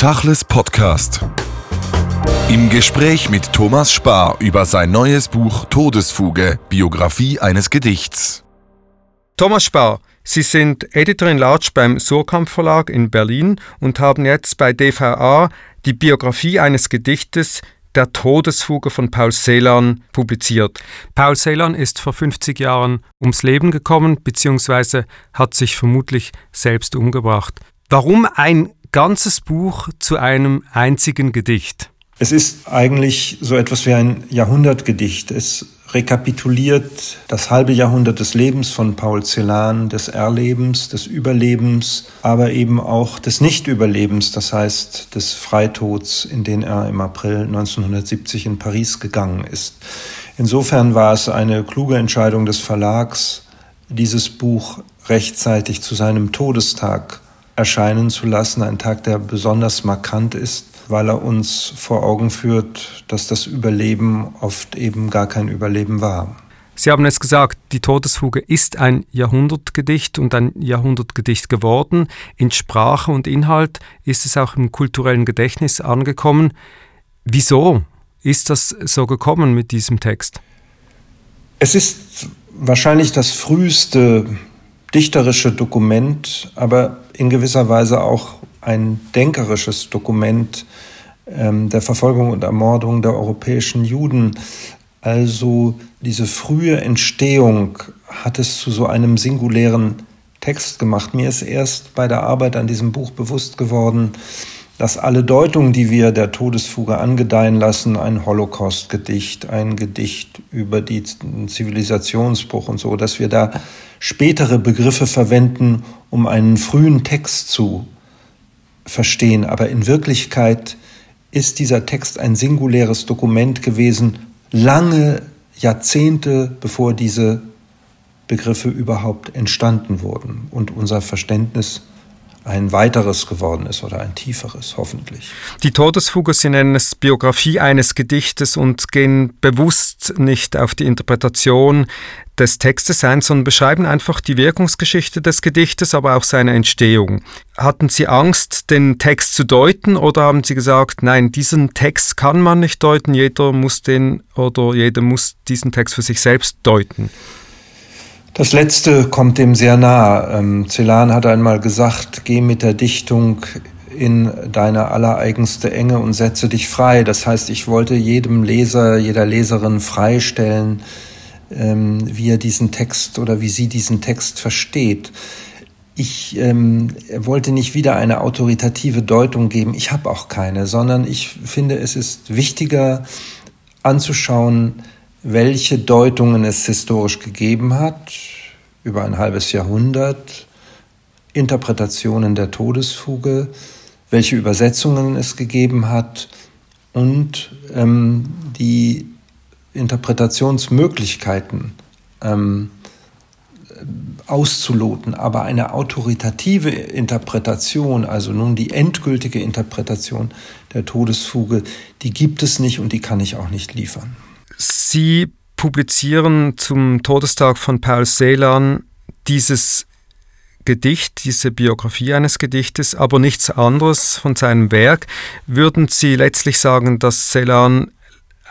Tachles Podcast. Im Gespräch mit Thomas Spar über sein neues Buch Todesfuge, Biografie eines Gedichts. Thomas Spar, Sie sind Editor in Large beim Surkamp Verlag in Berlin und haben jetzt bei DVA die Biografie eines Gedichtes der Todesfuge von Paul Celan publiziert. Paul Celan ist vor 50 Jahren ums Leben gekommen bzw. hat sich vermutlich selbst umgebracht. Warum ein ganzes Buch zu einem einzigen Gedicht. Es ist eigentlich so etwas wie ein Jahrhundertgedicht. Es rekapituliert das halbe Jahrhundert des Lebens von Paul Celan, des Erlebens, des Überlebens, aber eben auch des Nichtüberlebens, das heißt des Freitods, in den er im April 1970 in Paris gegangen ist. Insofern war es eine kluge Entscheidung des Verlags, dieses Buch rechtzeitig zu seinem Todestag erscheinen zu lassen, ein Tag, der besonders markant ist, weil er uns vor Augen führt, dass das Überleben oft eben gar kein Überleben war. Sie haben es gesagt, die Todesfuge ist ein Jahrhundertgedicht und ein Jahrhundertgedicht geworden. In Sprache und Inhalt ist es auch im kulturellen Gedächtnis angekommen. Wieso ist das so gekommen mit diesem Text? Es ist wahrscheinlich das früheste dichterische Dokument, aber in gewisser Weise auch ein denkerisches Dokument ähm, der Verfolgung und Ermordung der europäischen Juden. Also diese frühe Entstehung hat es zu so einem singulären Text gemacht. Mir ist erst bei der Arbeit an diesem Buch bewusst geworden, dass alle Deutungen, die wir der Todesfuge angedeihen lassen, ein Holocaust-Gedicht, ein Gedicht über den Zivilisationsbruch und so, dass wir da spätere Begriffe verwenden, um einen frühen Text zu verstehen. Aber in Wirklichkeit ist dieser Text ein singuläres Dokument gewesen, lange Jahrzehnte bevor diese Begriffe überhaupt entstanden wurden und unser Verständnis ein weiteres geworden ist oder ein tieferes, hoffentlich. Die Todesfuge, Sie nennen es Biografie eines Gedichtes und gehen bewusst nicht auf die Interpretation des Textes ein, sondern beschreiben einfach die Wirkungsgeschichte des Gedichtes, aber auch seine Entstehung. Hatten Sie Angst, den Text zu deuten oder haben Sie gesagt, nein, diesen Text kann man nicht deuten, jeder muss den oder jeder muss diesen Text für sich selbst deuten? Das letzte kommt dem sehr nah. Ähm, Celan hat einmal gesagt, geh mit der Dichtung in deine allereigenste Enge und setze dich frei. Das heißt, ich wollte jedem Leser, jeder Leserin freistellen, ähm, wie er diesen Text oder wie sie diesen Text versteht. Ich ähm, wollte nicht wieder eine autoritative Deutung geben. Ich habe auch keine, sondern ich finde, es ist wichtiger anzuschauen, welche Deutungen es historisch gegeben hat, über ein halbes Jahrhundert, Interpretationen der Todesfuge, welche Übersetzungen es gegeben hat und ähm, die Interpretationsmöglichkeiten ähm, auszuloten. Aber eine autoritative Interpretation, also nun die endgültige Interpretation der Todesfuge, die gibt es nicht und die kann ich auch nicht liefern. Sie publizieren zum Todestag von Paul Celan dieses Gedicht, diese Biografie eines Gedichtes, aber nichts anderes von seinem Werk. Würden Sie letztlich sagen, dass Celan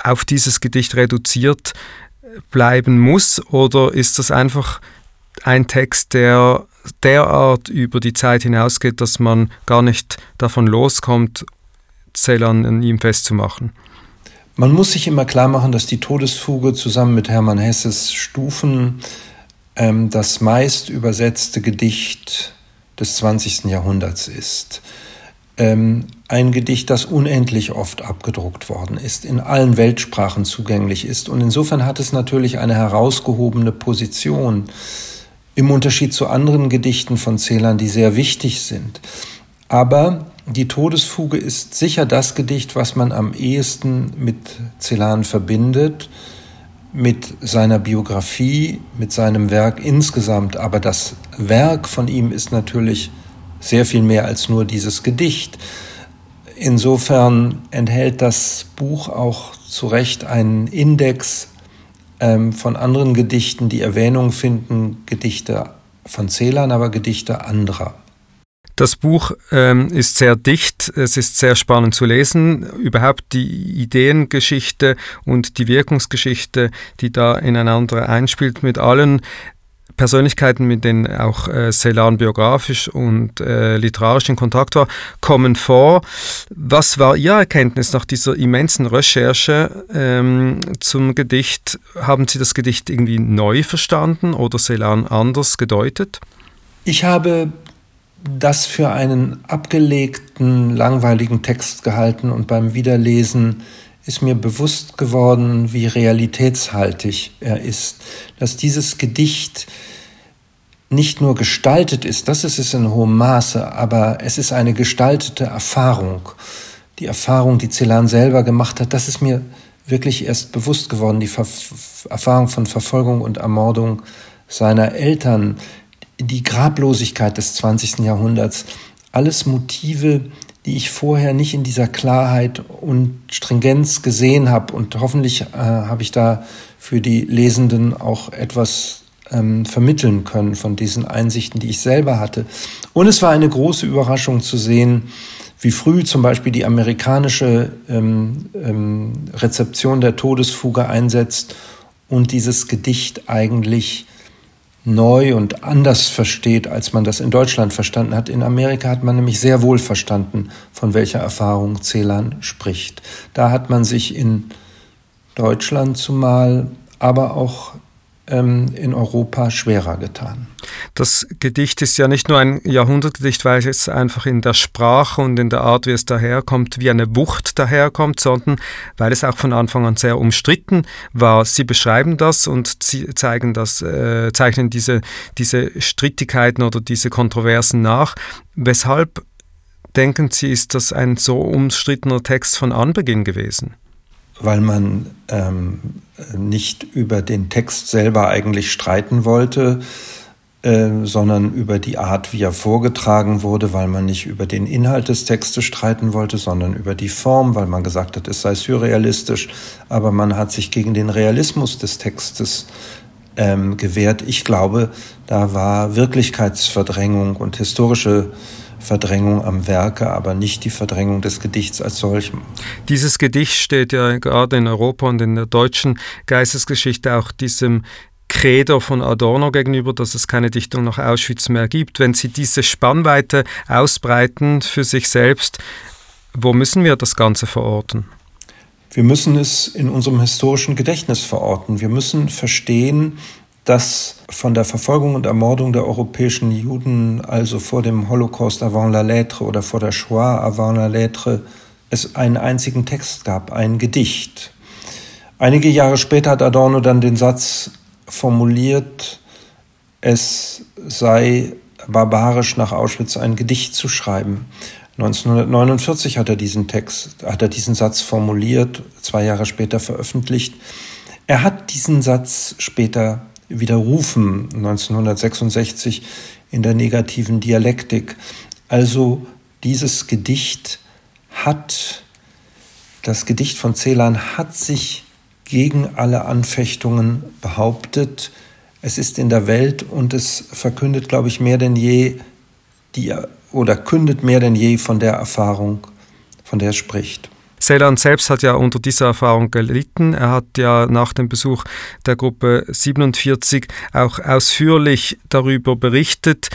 auf dieses Gedicht reduziert bleiben muss oder ist das einfach ein Text, der derart über die Zeit hinausgeht, dass man gar nicht davon loskommt, Celan an ihm festzumachen? Man muss sich immer klar machen, dass die Todesfuge zusammen mit Hermann Hesses Stufen ähm, das meist übersetzte Gedicht des 20. Jahrhunderts ist. Ähm, ein Gedicht, das unendlich oft abgedruckt worden ist, in allen Weltsprachen zugänglich ist. Und insofern hat es natürlich eine herausgehobene Position im Unterschied zu anderen Gedichten von Celan, die sehr wichtig sind. Aber die Todesfuge ist sicher das Gedicht, was man am ehesten mit Celan verbindet, mit seiner Biografie, mit seinem Werk insgesamt. Aber das Werk von ihm ist natürlich sehr viel mehr als nur dieses Gedicht. Insofern enthält das Buch auch zu Recht einen Index ähm, von anderen Gedichten, die Erwähnung finden, Gedichte von Celan, aber Gedichte anderer Das Buch ähm, ist sehr dicht, es ist sehr spannend zu lesen. Überhaupt die Ideengeschichte und die Wirkungsgeschichte, die da ineinander einspielt, mit allen Persönlichkeiten, mit denen auch äh, Celan biografisch und äh, literarisch in Kontakt war, kommen vor. Was war Ihre Erkenntnis nach dieser immensen Recherche ähm, zum Gedicht? Haben Sie das Gedicht irgendwie neu verstanden oder Celan anders gedeutet? Ich habe das für einen abgelegten, langweiligen Text gehalten und beim Wiederlesen ist mir bewusst geworden, wie realitätshaltig er ist, dass dieses Gedicht nicht nur gestaltet ist, das ist es in hohem Maße, aber es ist eine gestaltete Erfahrung. Die Erfahrung, die Celan selber gemacht hat, das ist mir wirklich erst bewusst geworden, die Ver Erfahrung von Verfolgung und Ermordung seiner Eltern, die Grablosigkeit des 20. Jahrhunderts, alles Motive, die ich vorher nicht in dieser Klarheit und Stringenz gesehen habe. Und hoffentlich äh, habe ich da für die Lesenden auch etwas ähm, vermitteln können von diesen Einsichten, die ich selber hatte. Und es war eine große Überraschung zu sehen, wie früh zum Beispiel die amerikanische ähm, ähm, Rezeption der Todesfuge einsetzt und dieses Gedicht eigentlich neu und anders versteht, als man das in Deutschland verstanden hat. In Amerika hat man nämlich sehr wohl verstanden, von welcher Erfahrung Celan spricht. Da hat man sich in Deutschland zumal, aber auch ähm, in Europa schwerer getan. Das Gedicht ist ja nicht nur ein Jahrhundertgedicht, weil es einfach in der Sprache und in der Art, wie es daherkommt, wie eine Wucht daherkommt, sondern weil es auch von Anfang an sehr umstritten war. Sie beschreiben das und zeigen das, äh, zeichnen diese, diese Strittigkeiten oder diese Kontroversen nach. Weshalb denken Sie, ist das ein so umstrittener Text von Anbeginn gewesen? weil man ähm, nicht über den Text selber eigentlich streiten wollte, äh, sondern über die Art, wie er vorgetragen wurde, weil man nicht über den Inhalt des Textes streiten wollte, sondern über die Form, weil man gesagt hat, es sei surrealistisch, aber man hat sich gegen den Realismus des Textes ähm, gewehrt. Ich glaube, da war Wirklichkeitsverdrängung und historische Verdrängung am Werke, aber nicht die Verdrängung des Gedichts als solchem. Dieses Gedicht steht ja gerade in Europa und in der deutschen Geistesgeschichte auch diesem Credo von Adorno gegenüber, dass es keine Dichtung nach Auschwitz mehr gibt. Wenn Sie diese Spannweite ausbreiten für sich selbst, wo müssen wir das Ganze verorten? Wir müssen es in unserem historischen Gedächtnis verorten. Wir müssen verstehen, dass von der Verfolgung und Ermordung der europäischen Juden, also vor dem Holocaust avant la lettre oder vor der Shoah avant la lettre, es einen einzigen Text gab, ein Gedicht. Einige Jahre später hat Adorno dann den Satz formuliert, es sei barbarisch nach Auschwitz ein Gedicht zu schreiben. 1949 hat er diesen Text, hat er diesen Satz formuliert, zwei Jahre später veröffentlicht. Er hat diesen Satz später widerrufen 1966 in der negativen Dialektik. Also dieses Gedicht hat, das Gedicht von Celan hat sich gegen alle Anfechtungen behauptet. Es ist in der Welt und es verkündet, glaube ich, mehr denn je die oder kündet mehr denn je von der Erfahrung, von der er spricht. Celan selbst hat ja unter dieser Erfahrung gelitten. Er hat ja nach dem Besuch der Gruppe 47 auch ausführlich darüber berichtet.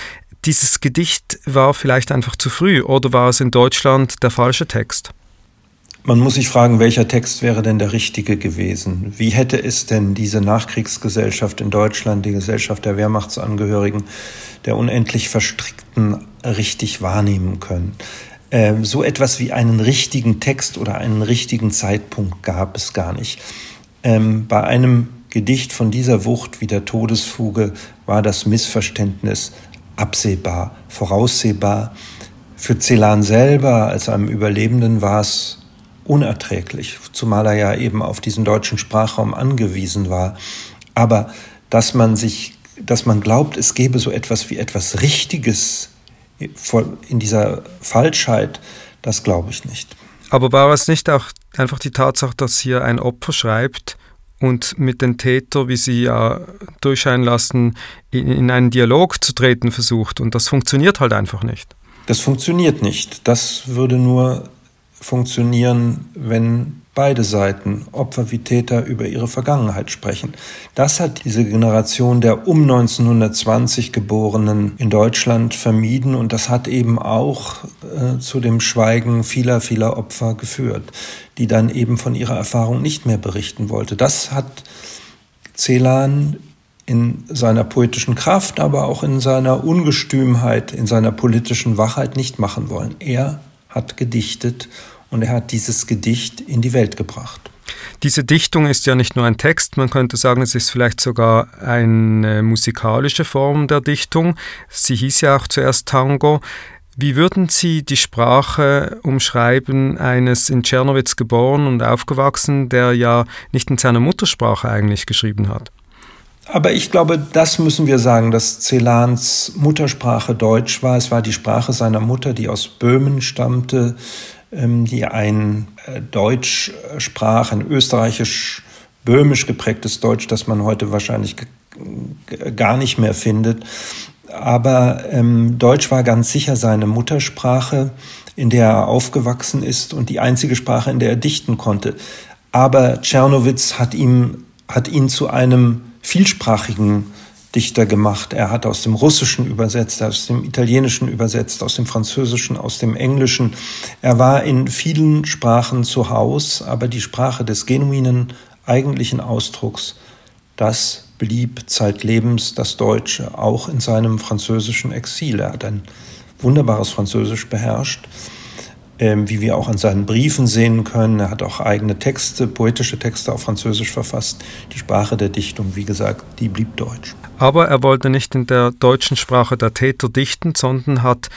Dieses Gedicht war vielleicht einfach zu früh oder war es in Deutschland der falsche Text? Man muss sich fragen, welcher Text wäre denn der richtige gewesen? Wie hätte es denn diese Nachkriegsgesellschaft in Deutschland, die Gesellschaft der Wehrmachtsangehörigen, der unendlich Verstrickten richtig wahrnehmen können? Ähm, so etwas wie einen richtigen Text oder einen richtigen Zeitpunkt gab es gar nicht. Ähm, bei einem Gedicht von dieser Wucht wie der Todesfuge war das Missverständnis absehbar, voraussehbar. Für Celan selber als einem Überlebenden war es unerträglich, zumal er ja eben auf diesen deutschen Sprachraum angewiesen war. Aber dass man sich, dass man glaubt, es gäbe so etwas wie etwas Richtiges in dieser Falschheit, das glaube ich nicht. Aber war es nicht auch einfach die Tatsache, dass hier ein Opfer schreibt und mit den Täter, wie sie ja durchscheinen lassen, in, in einen Dialog zu treten versucht und das funktioniert halt einfach nicht? Das funktioniert nicht. Das würde nur funktionieren, wenn beide Seiten, Opfer wie Täter, über ihre Vergangenheit sprechen. Das hat diese Generation der um 1920 Geborenen in Deutschland vermieden und das hat eben auch äh, zu dem Schweigen vieler, vieler Opfer geführt, die dann eben von ihrer Erfahrung nicht mehr berichten wollte. Das hat Celan in seiner poetischen Kraft, aber auch in seiner Ungestümheit, in seiner politischen Wachheit nicht machen wollen. Er hat gedichtet und er hat dieses Gedicht in die Welt gebracht. Diese Dichtung ist ja nicht nur ein Text, man könnte sagen, es ist vielleicht sogar eine musikalische Form der Dichtung. Sie hieß ja auch zuerst Tango. Wie würden Sie die Sprache umschreiben eines in Czernowitz geboren und aufgewachsen, der ja nicht in seiner Muttersprache eigentlich geschrieben hat? Aber ich glaube, das müssen wir sagen, dass Celans Muttersprache Deutsch war. Es war die Sprache seiner Mutter, die aus Böhmen stammte, ähm, die ein äh, Deutsch sprach, ein österreichisch-böhmisch geprägtes Deutsch, das man heute wahrscheinlich gar nicht mehr findet. Aber ähm, Deutsch war ganz sicher seine Muttersprache, in der er aufgewachsen ist und die einzige Sprache, in der er dichten konnte. Aber Tschernowitz hat, ihm, hat ihn zu einem vielsprachigen Dichter gemacht. Er hat aus dem Russischen übersetzt, aus dem Italienischen übersetzt, aus dem Französischen, aus dem Englischen. Er war in vielen Sprachen zu Haus, aber die Sprache des genuinen, eigentlichen Ausdrucks, das blieb zeitlebens das Deutsche, auch in seinem französischen Exil. Er hat ein wunderbares Französisch beherrscht ähm, wie wir auch an seinen Briefen sehen können. Er hat auch eigene Texte, poetische Texte auf Französisch verfasst. Die Sprache der Dichtung, wie gesagt, die blieb Deutsch. Aber er wollte nicht in der deutschen Sprache der Täter dichten, sondern hat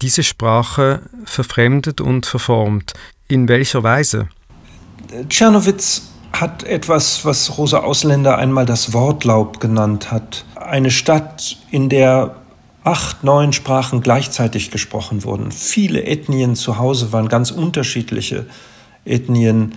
diese Sprache verfremdet und verformt. In welcher Weise? Tschernowitz hat etwas, was Rosa Ausländer einmal das Wortlaub genannt hat. Eine Stadt, in der acht, neun Sprachen gleichzeitig gesprochen wurden. Viele Ethnien zu Hause waren ganz unterschiedliche Ethnien,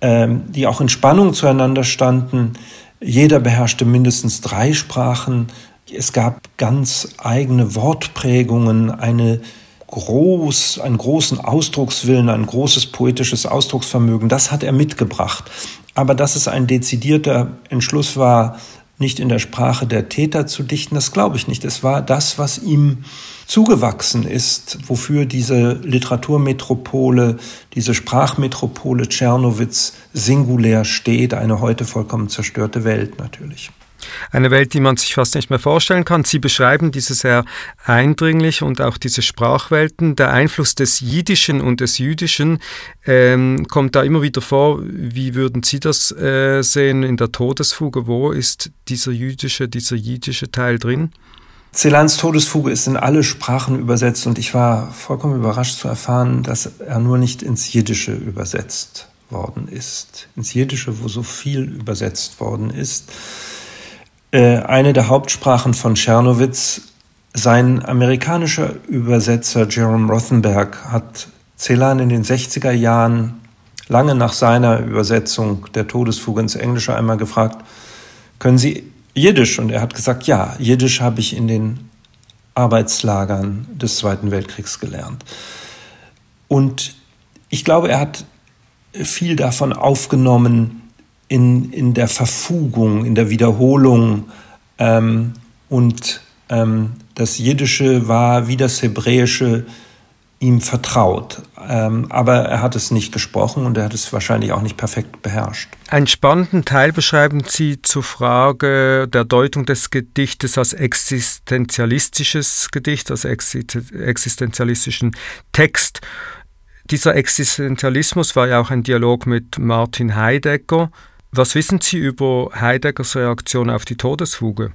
ähm, die auch in Spannung zueinander standen. Jeder beherrschte mindestens drei Sprachen. Es gab ganz eigene Wortprägungen, eine groß, einen großen Ausdruckswillen, ein großes poetisches Ausdrucksvermögen. Das hat er mitgebracht. Aber dass es ein dezidierter Entschluss war, nicht in der Sprache der Täter zu dichten, das glaube ich nicht. Es war das, was ihm zugewachsen ist, wofür diese Literaturmetropole, diese Sprachmetropole Tschernowitz singulär steht, eine heute vollkommen zerstörte Welt natürlich. Eine Welt, die man sich fast nicht mehr vorstellen kann. Sie beschreiben diese sehr eindringlich und auch diese Sprachwelten. Der Einfluss des Jiddischen und des Jüdischen ähm, kommt da immer wieder vor. Wie würden Sie das äh, sehen in der Todesfuge? Wo ist dieser jüdische, dieser jiddische Teil drin? Celans Todesfuge ist in alle Sprachen übersetzt und ich war vollkommen überrascht zu erfahren, dass er nur nicht ins Jiddische übersetzt worden ist. Ins Jiddische, wo so viel übersetzt worden ist. Äh, eine der Hauptsprachen von Tschernowitz. Sein amerikanischer Übersetzer Jerome Rothenberg hat Celan in den 60er Jahren, lange nach seiner Übersetzung der Todesfuge ins Englische, einmal gefragt, können Sie Jiddisch? Und er hat gesagt, ja, Jiddisch habe ich in den Arbeitslagern des Zweiten Weltkriegs gelernt. Und ich glaube, er hat viel davon aufgenommen, in, in der Verfugung, in der Wiederholung ähm, und ähm, das Jiddische war wie das Hebräische ihm vertraut. Ähm, aber er hat es nicht gesprochen und er hat es wahrscheinlich auch nicht perfekt beherrscht. Einen spannenden Teil beschreiben Sie zur Frage der Deutung des Gedichtes als existenzialistisches Gedicht, als existenzialistischen Text. Dieser Existenzialismus war ja auch ein Dialog mit Martin Heidegger. Was wissen Sie über Heideggers Reaktion auf die Todesfuge?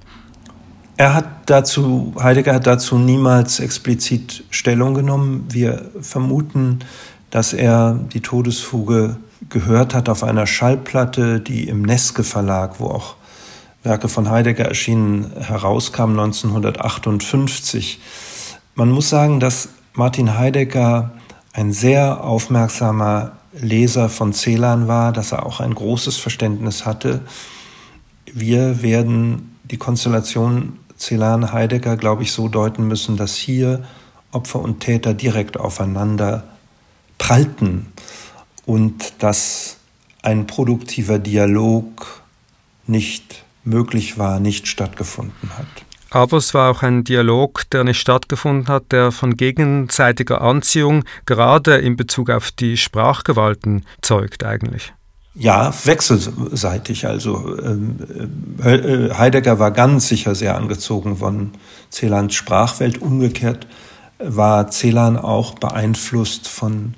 Er hat dazu, Heidegger hat dazu niemals explizit Stellung genommen. Wir vermuten, dass er die Todesfuge gehört hat auf einer Schallplatte, die im Neske Verlag, wo auch Werke von Heidegger erschienen, herauskam 1958. Man muss sagen, dass Martin Heidegger ein sehr aufmerksamer Leser von Celan war, dass er auch ein großes Verständnis hatte. Wir werden die Konstellation Celan-Heidegger, glaube ich, so deuten müssen, dass hier Opfer und Täter direkt aufeinander prallten und dass ein produktiver Dialog nicht möglich war, nicht stattgefunden hat. Aber es war auch ein Dialog, der nicht stattgefunden hat, der von gegenseitiger Anziehung gerade in Bezug auf die Sprachgewalten zeugt eigentlich. Ja, wechselseitig. Also ähm, äh, Heidegger war ganz sicher sehr angezogen von Celans Sprachwelt. Umgekehrt war Celan auch beeinflusst von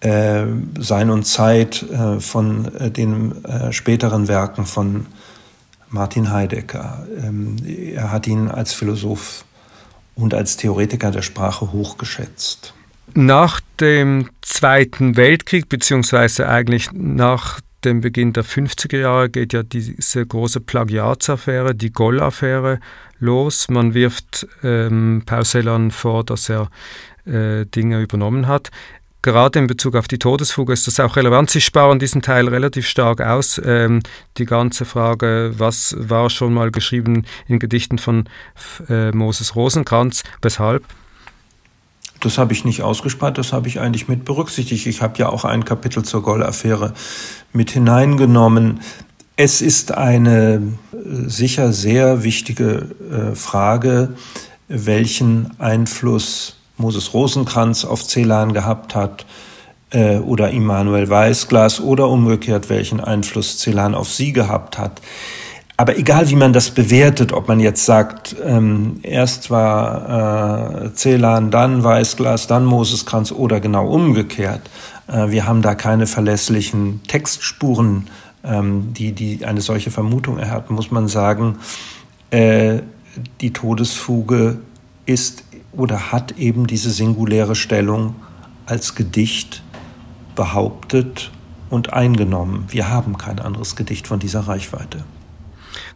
äh, Sein und Zeit, äh, von äh, den äh, späteren Werken von Martin Heidegger. Ähm, er hat ihn als Philosoph und als Theoretiker der Sprache hochgeschätzt. Nach dem Zweiten Weltkrieg, beziehungsweise eigentlich nach dem Beginn der 50er Jahre, geht ja diese große Plagiatsaffäre, die Goll-Affäre, los. Man wirft ähm, Paul vor, dass er äh, Dinge übernommen hat gerade in Bezug auf die Todesfuge ist das auch relevant. Sie sparen diesen Teil relativ stark aus. Ähm, die ganze Frage, was war schon mal geschrieben in Gedichten von äh, Moses Rosenkranz, weshalb? Das habe ich nicht ausgespart, das habe ich eigentlich mit berücksichtigt. Ich habe ja auch ein Kapitel zur Goll-Affäre mit hineingenommen. Es ist eine äh, sicher sehr wichtige äh, Frage, welchen Einfluss Moses Rosenkranz auf Celan gehabt hat äh, oder Immanuel Weißglas oder umgekehrt, welchen Einfluss Celan auf sie gehabt hat. Aber egal, wie man das bewertet, ob man jetzt sagt, ähm, erst war äh, Celan, dann Weißglas, dann Moseskranz oder genau umgekehrt, äh, wir haben da keine verlässlichen Textspuren, ähm, die, die eine solche Vermutung erhärten, muss man sagen, äh, die Todesfuge ist oder hat eben diese singuläre Stellung als Gedicht behauptet und eingenommen. Wir haben kein anderes Gedicht von dieser Reichweite.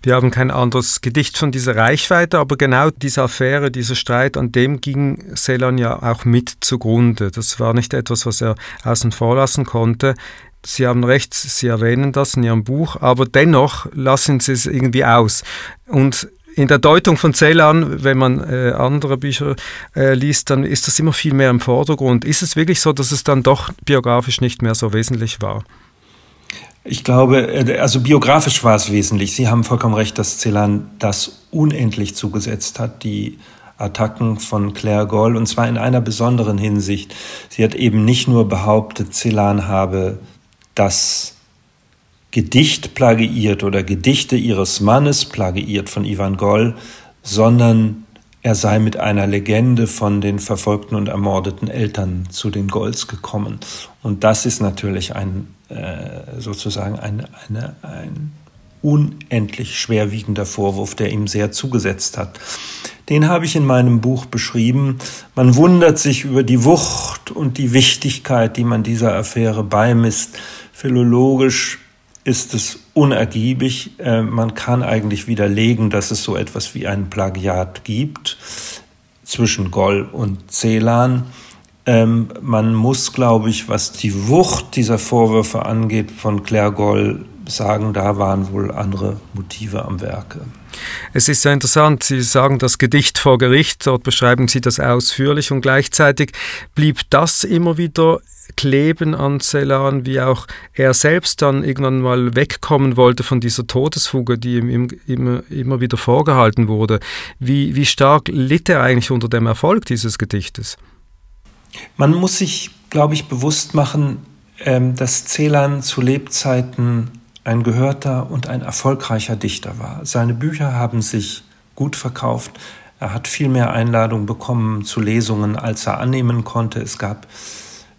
Wir haben kein anderes Gedicht von dieser Reichweite, aber genau diese Affäre, dieser Streit, an dem ging Celan ja auch mit zugrunde. Das war nicht etwas, was er außen vor lassen konnte. Sie haben recht, Sie erwähnen das in Ihrem Buch, aber dennoch lassen Sie es irgendwie aus. Und in der Deutung von Celan, wenn man äh, andere Bücher äh, liest, dann ist das immer viel mehr im Vordergrund. Ist es wirklich so, dass es dann doch biografisch nicht mehr so wesentlich war? Ich glaube, äh, also biografisch war es wesentlich. Sie haben vollkommen recht, dass Celan das unendlich zugesetzt hat, die Attacken von Claire Goll, und zwar in einer besonderen Hinsicht. Sie hat eben nicht nur behauptet, Celan habe das Gedicht plagiiert oder Gedichte ihres Mannes plagiiert von Ivan Goll, sondern er sei mit einer Legende von den verfolgten und ermordeten Eltern zu den Golds gekommen. Und das ist natürlich ein äh, sozusagen ein, eine, ein unendlich schwerwiegender Vorwurf, der ihm sehr zugesetzt hat. Den habe ich in meinem Buch beschrieben. Man wundert sich über die Wucht und die Wichtigkeit, die man dieser Affäre beimisst. Philologisch ist es unergiebig. Äh, man kann eigentlich widerlegen, dass es so etwas wie ein Plagiat gibt zwischen Goll und Celan. Ähm, man muss, glaube ich, was die Wucht dieser Vorwürfe angeht, von Claire Goll sagen, da waren wohl andere Motive am Werke. Es ist sehr interessant, Sie sagen das Gedicht vor Gericht, dort beschreiben Sie das ausführlich und gleichzeitig blieb das immer wieder kleben an Celan, wie auch er selbst dann irgendwann mal wegkommen wollte von dieser Todesfuge, die ihm immer, immer wieder vorgehalten wurde. Wie, wie stark litt er eigentlich unter dem Erfolg dieses Gedichtes? Man muss sich, glaube ich, bewusst machen, ähm, dass Celan zu Lebzeiten ein gehörter und ein erfolgreicher Dichter war. Seine Bücher haben sich gut verkauft. Er hat viel mehr Einladungen bekommen zu Lesungen, als er annehmen konnte. Es gab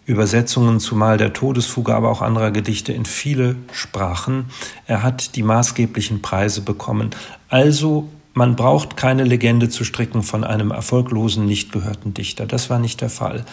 Übersetzungen zumal der Todesfuge, aber auch anderer Gedichte in viele Sprachen. Er hat die maßgeblichen Preise bekommen. Also man braucht keine Legende zu stricken von einem erfolglosen, nicht gehörten Dichter. Das war nicht der Fall.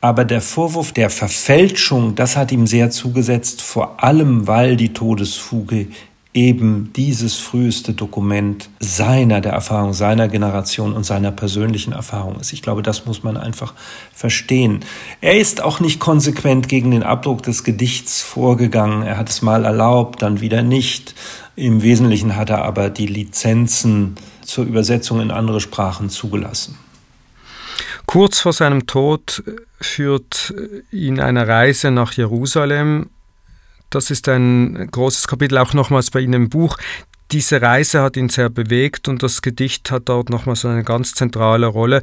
Aber der Vorwurf der Verfälschung, das hat ihm sehr zugesetzt, vor allem weil die Todesfuge eben dieses früheste Dokument seiner, der Erfahrung seiner Generation und seiner persönlichen Erfahrung ist. Ich glaube, das muss man einfach verstehen. Er ist auch nicht konsequent gegen den Abdruck des Gedichts vorgegangen. Er hat es mal erlaubt, dann wieder nicht. Im Wesentlichen hat er aber die Lizenzen zur Übersetzung in andere Sprachen zugelassen. Kurz vor seinem Tod führt ihn eine Reise nach Jerusalem. Das ist ein großes Kapitel, auch nochmals bei Ihnen im Buch. Diese Reise hat ihn sehr bewegt und das Gedicht hat dort nochmals eine ganz zentrale Rolle.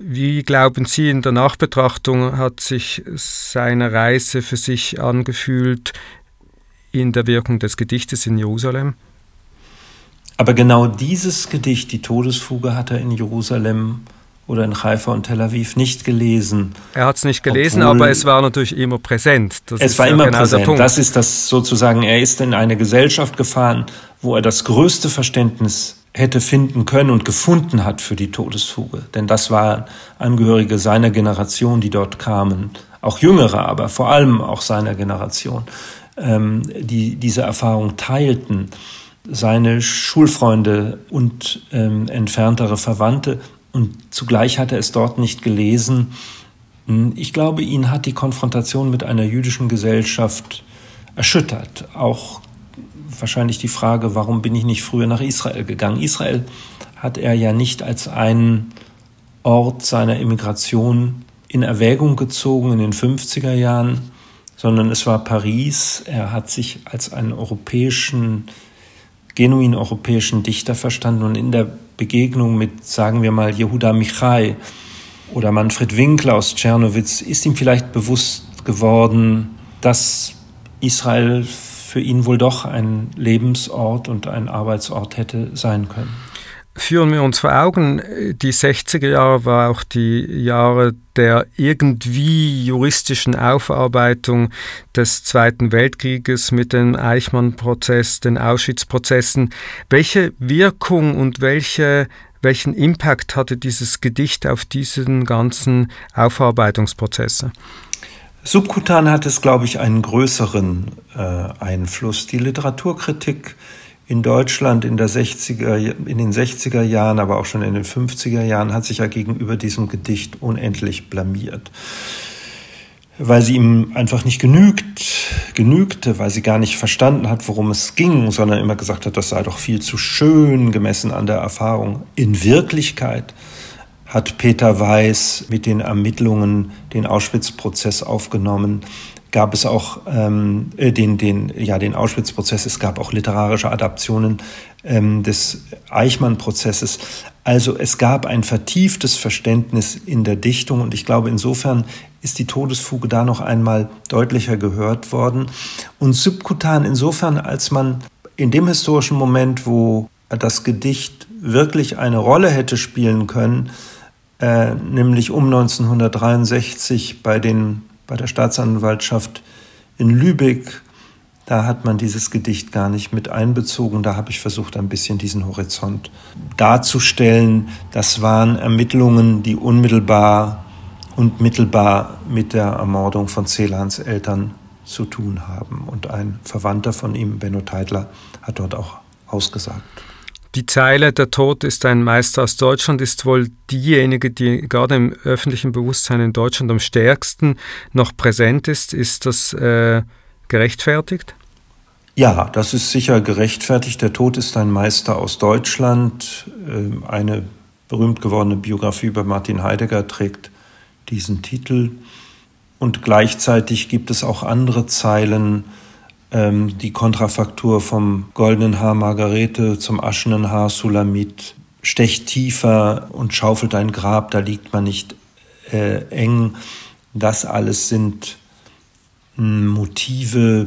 Wie glauben Sie, in der Nachbetrachtung hat sich seine Reise für sich angefühlt in der Wirkung des Gedichtes in Jerusalem? Aber genau dieses Gedicht, die Todesfuge, hat er in Jerusalem oder in Haifa und Tel Aviv nicht gelesen. Er hat es nicht gelesen, aber es war natürlich immer präsent. Das es war immer genau präsent. Das ist das sozusagen, er ist in eine Gesellschaft gefahren, wo er das größte Verständnis hätte finden können und gefunden hat für die Todesfuge. Denn das waren Angehörige seiner Generation, die dort kamen. Auch jüngere, aber vor allem auch seiner Generation, ähm, die diese Erfahrung teilten. Seine Schulfreunde und ähm, entferntere Verwandte und zugleich hat er es dort nicht gelesen. Hm, ich glaube, ihn hat die Konfrontation mit einer jüdischen Gesellschaft erschüttert. Auch wahrscheinlich die Frage, warum bin ich nicht früher nach Israel gegangen? Israel hat er ja nicht als einen Ort seiner Immigration in Erwägung gezogen in den 50er Jahren, sondern es war Paris. Er hat sich als einen europäischen, genuin europäischen Dichter verstanden und in der Begegnung mit, sagen wir mal, Jehuda Michai oder Manfred Winkler aus Tschernowitz. Ist ihm vielleicht bewusst geworden, dass Israel für ihn wohl doch ein Lebensort und ein Arbeitsort hätte sein können führen wir uns vor Augen, die 60er Jahre war auch die Jahre der irgendwie juristischen Aufarbeitung des Zweiten Weltkrieges mit dem Eichmann-Prozess, den Auschwitz-Prozessen. Welche Wirkung und welche, welchen Impact hatte dieses Gedicht auf diesen ganzen Aufarbeitungsprozesse? Subkutan hat es, glaube ich, einen größeren äh, Einfluss. Die Literaturkritik in Deutschland in, der 60er, in den 60er Jahren, aber auch schon in den 50er Jahren hat sich ja gegenüber diesem Gedicht unendlich blamiert. Weil sie ihm einfach nicht genügt, genügte, weil sie gar nicht verstanden hat, worum es ging, sondern immer gesagt hat, das sei doch viel zu schön gemessen an der Erfahrung. In Wirklichkeit hat Peter Weiß mit den Ermittlungen den Auschwitz-Prozess aufgenommen gab es auch ähm, äh, den, den, ja, den Auschwitz-Prozess, es gab auch literarische Adaptionen ähm, des Eichmann-Prozesses. Also es gab ein vertieftes Verständnis in der Dichtung und ich glaube, insofern ist die Todesfuge da noch einmal deutlicher gehört worden. Und subkutan insofern, als man in dem historischen Moment, wo das Gedicht wirklich eine Rolle hätte spielen können, äh, nämlich um 1963 bei den bei der Staatsanwaltschaft in Lübeck, da hat man dieses Gedicht gar nicht mit einbezogen. Da habe ich versucht, ein bisschen diesen Horizont darzustellen. Das waren Ermittlungen, die unmittelbar und mittelbar mit der Ermordung von Celans Eltern zu tun haben. Und ein Verwandter von ihm, Benno Teitler, hat dort auch ausgesagt. Die Zeile Der Tod ist ein Meister aus Deutschland ist wohl diejenige, die gerade im öffentlichen Bewusstsein in Deutschland am stärksten noch präsent ist. Ist das äh, gerechtfertigt? Ja, das ist sicher gerechtfertigt. Der Tod ist ein Meister aus Deutschland. Ähm, eine berühmt gewordene Biografie über Martin Heidegger trägt diesen Titel. Und gleichzeitig gibt es auch andere Zeilen, ähm, die Kontrafaktur vom goldenen Haar Margarete zum aschenen Haar Sulamit stecht tiefer und schaufelt ein Grab, da liegt man nicht äh, eng. Das alles sind hm, Motive,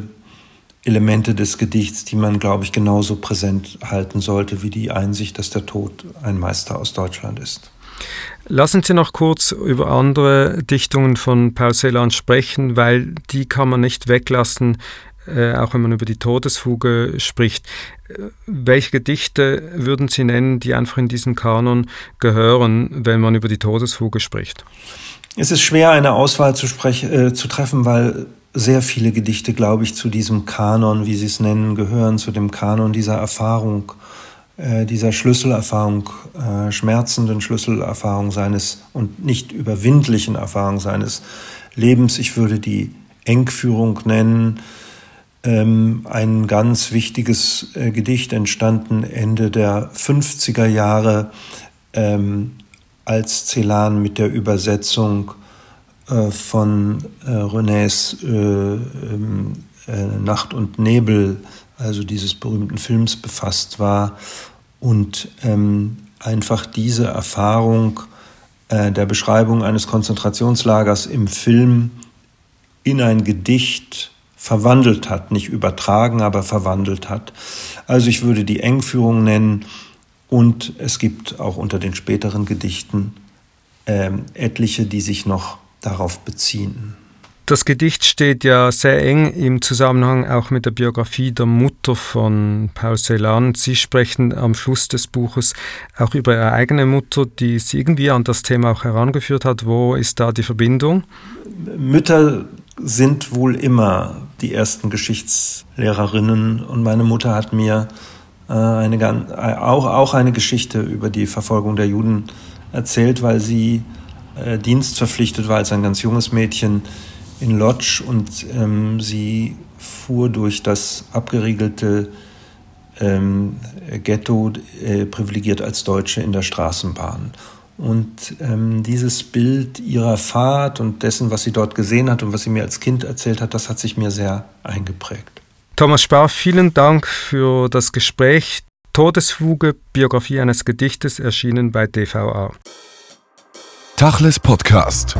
Elemente des Gedichts, die man, glaube ich, genauso präsent halten sollte wie die Einsicht, dass der Tod ein Meister aus Deutschland ist. Lassen Sie noch kurz über andere Dichtungen von Paul Celan sprechen, weil die kann man nicht weglassen, äh, auch wenn man über die Todesfuge spricht. Welche Gedichte würden Sie nennen, die einfach in diesen Kanon gehören, wenn man über die Todesfuge spricht? Es ist schwer, eine Auswahl zu, äh, zu treffen, weil sehr viele Gedichte, glaube ich, zu diesem Kanon, wie Sie es nennen, gehören, zu dem Kanon dieser Erfahrung, äh, dieser Schlüsselerfahrung, äh, schmerzenden Schlüsselerfahrung seines und nicht überwindlichen Erfahrung seines Lebens. Ich würde die Engführung nennen, ein ganz wichtiges äh, Gedicht entstanden Ende der 50er Jahre, ähm, als Celan mit der Übersetzung äh, von äh, Renés äh, ähm, äh, Nacht und Nebel, also dieses berühmten Films, befasst war und ähm, einfach diese Erfahrung der Beschreibung eines Konzentrationslagers im Film in ein Gedicht verwandelt hat, nicht übertragen, aber verwandelt hat. Also ich würde die Engführung nennen und es gibt auch unter den späteren Gedichten äh, etliche, die sich noch darauf beziehen. Das Gedicht steht ja sehr eng im Zusammenhang auch mit der Biografie der Mutter von Paul Celan. Sie sprechen am Schluss des Buches auch über Ihre eigene Mutter, die Sie irgendwie an das Thema auch herangeführt hat. Wo ist da die Verbindung? Mütter sind wohl immer die ersten Geschichtslehrerinnen und meine Mutter hat mir äh, eine, auch, auch eine Geschichte über die Verfolgung der Juden erzählt, weil sie äh, dienstverpflichtet war als ein ganz junges Mädchen in Lodz und ähm, sie fuhr durch das abgeriegelte ähm, Ghetto äh, privilegiert als Deutsche in der Straßenbahn. Und ähm, dieses Bild ihrer Fahrt und dessen, was sie dort gesehen hat und was sie mir als Kind erzählt hat, das hat sich mir sehr eingeprägt. Thomas Spar, vielen Dank für das Gespräch. Todesfuge, Biografie eines Gedichtes, erschienen bei DVA. Tachles Podcast.